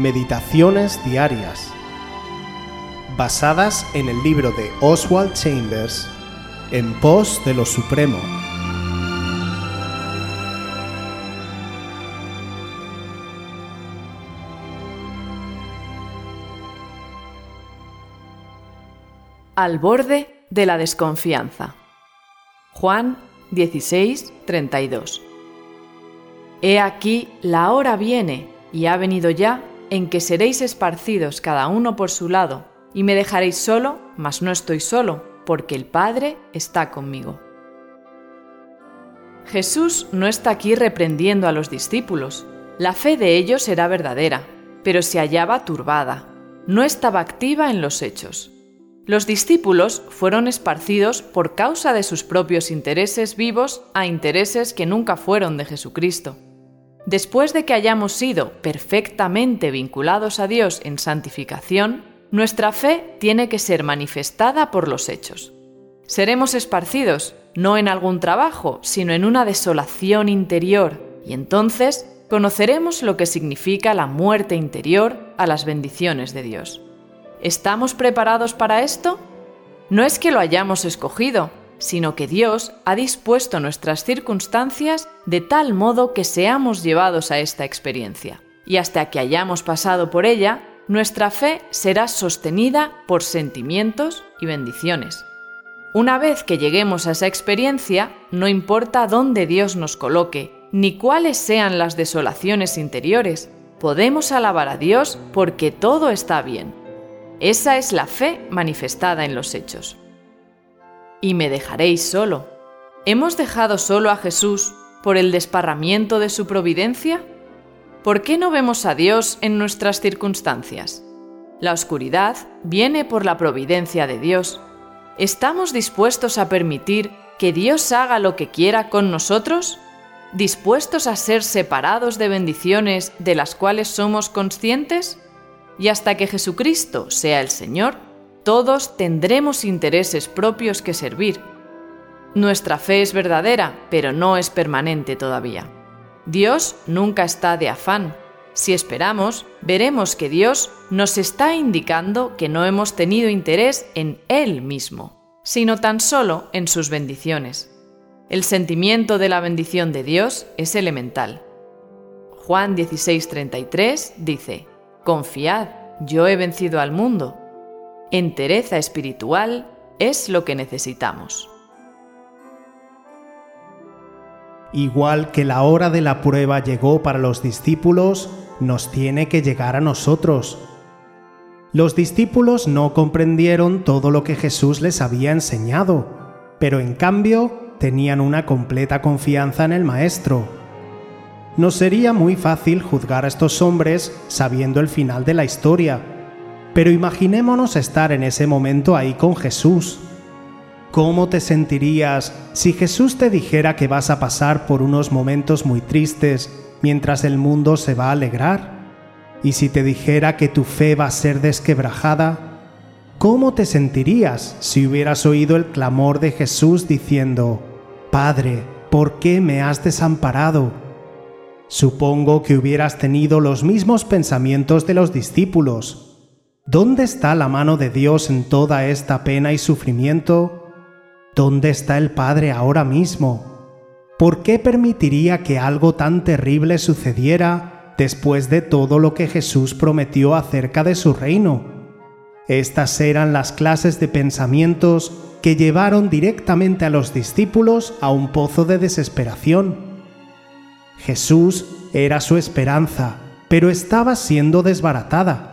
Meditaciones Diarias, basadas en el libro de Oswald Chambers, En pos de lo Supremo. Al borde de la desconfianza. Juan 16, 32. He aquí, la hora viene, y ha venido ya, en que seréis esparcidos cada uno por su lado, y me dejaréis solo, mas no estoy solo, porque el Padre está conmigo. Jesús no está aquí reprendiendo a los discípulos. La fe de ellos era verdadera, pero se hallaba turbada, no estaba activa en los hechos. Los discípulos fueron esparcidos por causa de sus propios intereses vivos a intereses que nunca fueron de Jesucristo. Después de que hayamos sido perfectamente vinculados a Dios en santificación, nuestra fe tiene que ser manifestada por los hechos. Seremos esparcidos, no en algún trabajo, sino en una desolación interior, y entonces conoceremos lo que significa la muerte interior a las bendiciones de Dios. ¿Estamos preparados para esto? No es que lo hayamos escogido, sino que Dios ha dispuesto nuestras circunstancias de tal modo que seamos llevados a esta experiencia. Y hasta que hayamos pasado por ella, nuestra fe será sostenida por sentimientos y bendiciones. Una vez que lleguemos a esa experiencia, no importa dónde Dios nos coloque, ni cuáles sean las desolaciones interiores, podemos alabar a Dios porque todo está bien esa es la fe manifestada en los hechos. Y me dejaréis solo. ¿Hemos dejado solo a Jesús por el desparramiento de su providencia? ¿Por qué no vemos a Dios en nuestras circunstancias? La oscuridad viene por la providencia de Dios. ¿Estamos dispuestos a permitir que Dios haga lo que quiera con nosotros? ¿Dispuestos a ser separados de bendiciones de las cuales somos conscientes? y hasta que Jesucristo sea el Señor, todos tendremos intereses propios que servir. Nuestra fe es verdadera, pero no es permanente todavía. Dios nunca está de afán. Si esperamos, veremos que Dios nos está indicando que no hemos tenido interés en Él mismo, sino tan solo en sus bendiciones. El sentimiento de la bendición de Dios es elemental. Juan 16:33 dice, Confiad, yo he vencido al mundo. Entereza espiritual es lo que necesitamos. Igual que la hora de la prueba llegó para los discípulos, nos tiene que llegar a nosotros. Los discípulos no comprendieron todo lo que Jesús les había enseñado, pero en cambio tenían una completa confianza en el Maestro nos sería muy fácil juzgar a estos hombres sabiendo el final de la historia, pero imaginémonos estar en ese momento ahí con Jesús. ¿Cómo te sentirías si Jesús te dijera que vas a pasar por unos momentos muy tristes mientras el mundo se va a alegrar? ¿Y si te dijera que tu fe va a ser desquebrajada? ¿Cómo te sentirías si hubieras oído el clamor de Jesús diciendo, Padre, ¿por qué me has desamparado? Supongo que hubieras tenido los mismos pensamientos de los discípulos. ¿Dónde está la mano de Dios en toda esta pena y sufrimiento? ¿Dónde está el Padre ahora mismo? ¿Por qué permitiría que algo tan terrible sucediera después de todo lo que Jesús prometió acerca de su reino? Estas eran las clases de pensamientos que llevaron directamente a los discípulos a un pozo de desesperación. Jesús era su esperanza, pero estaba siendo desbaratada.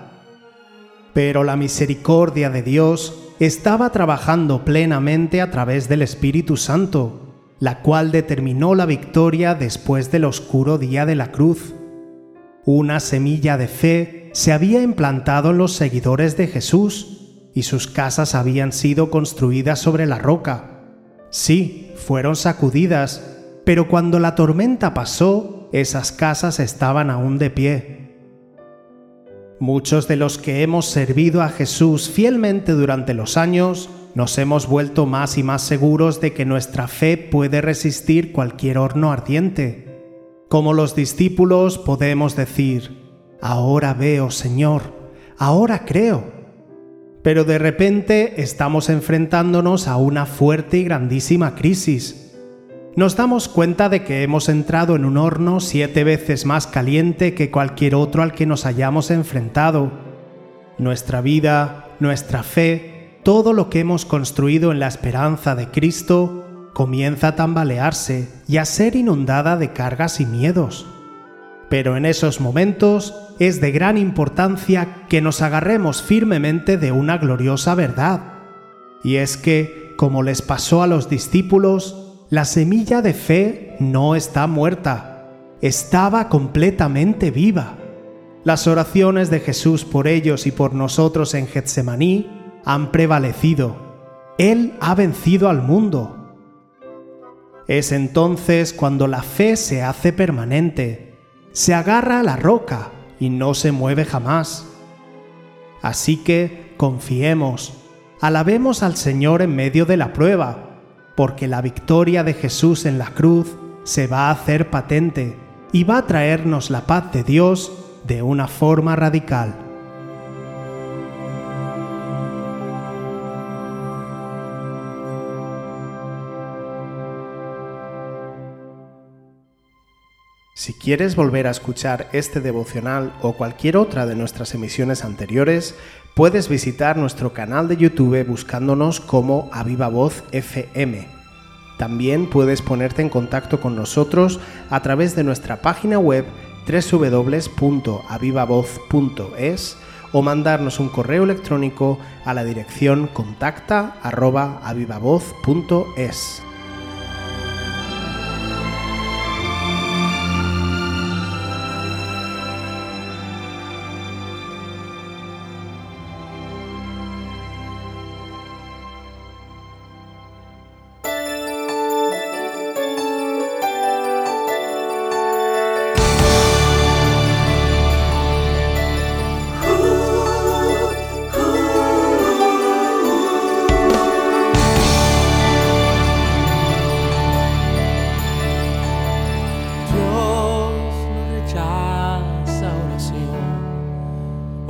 Pero la misericordia de Dios estaba trabajando plenamente a través del Espíritu Santo, la cual determinó la victoria después del oscuro día de la cruz. Una semilla de fe se había implantado en los seguidores de Jesús y sus casas habían sido construidas sobre la roca. Sí, fueron sacudidas, pero cuando la tormenta pasó, esas casas estaban aún de pie. Muchos de los que hemos servido a Jesús fielmente durante los años, nos hemos vuelto más y más seguros de que nuestra fe puede resistir cualquier horno ardiente. Como los discípulos podemos decir, ahora veo, Señor, ahora creo. Pero de repente estamos enfrentándonos a una fuerte y grandísima crisis nos damos cuenta de que hemos entrado en un horno siete veces más caliente que cualquier otro al que nos hayamos enfrentado. Nuestra vida, nuestra fe, todo lo que hemos construido en la esperanza de Cristo, comienza a tambalearse y a ser inundada de cargas y miedos. Pero en esos momentos es de gran importancia que nos agarremos firmemente de una gloriosa verdad. Y es que, como les pasó a los discípulos, la semilla de fe no está muerta, estaba completamente viva. Las oraciones de Jesús por ellos y por nosotros en Getsemaní han prevalecido. Él ha vencido al mundo. Es entonces cuando la fe se hace permanente, se agarra a la roca y no se mueve jamás. Así que confiemos, alabemos al Señor en medio de la prueba porque la victoria de Jesús en la cruz se va a hacer patente y va a traernos la paz de Dios de una forma radical. Si quieres volver a escuchar este devocional o cualquier otra de nuestras emisiones anteriores, puedes visitar nuestro canal de YouTube buscándonos como Aviva Voz FM. También puedes ponerte en contacto con nosotros a través de nuestra página web www.avivavoz.es o mandarnos un correo electrónico a la dirección contacta@avivavoz.es.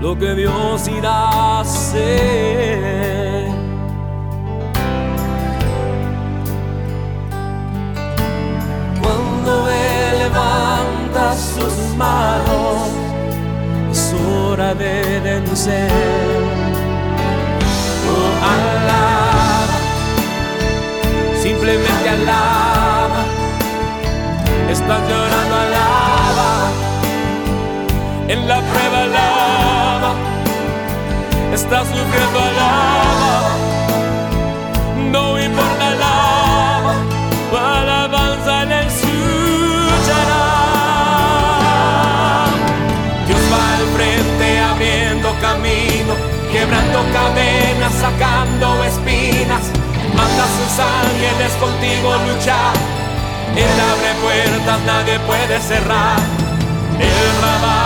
lo que Dios irá a hacer. Cuando Él levanta sus manos, es hora de vencer. Oh, alaba, simplemente alaba, estás llorando, alaba, en la alaba está sufriendo alaba, no importa alaba, alabanza le escuchará. Dios va al frente abriendo camino, quebrando cadenas, sacando espinas, manda sus ángeles contigo luchar. Él abre puertas, nadie puede cerrar. Él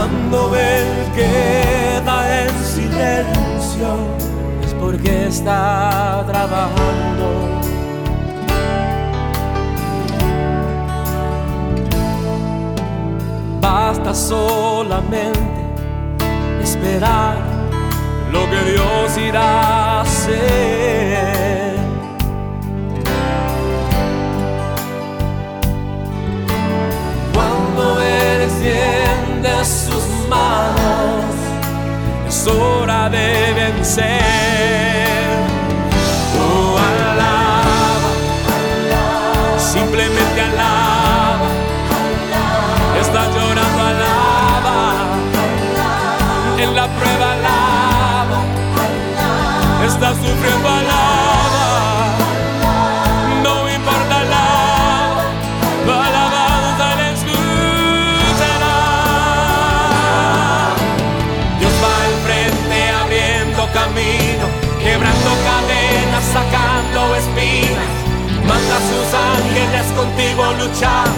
Cuando Él queda en silencio es porque está trabajando. Basta solamente esperar lo que Dios irá a hacer. En la prueba, alaba. Estás sufriendo, alaba. No importa, alaba. Alabanza le escuchará. Dios va al frente abriendo camino, quebrando cadenas, sacando espinas. Manda a sus ángeles contigo luchar.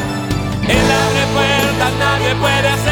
Él abre puertas, nadie puede cerrar.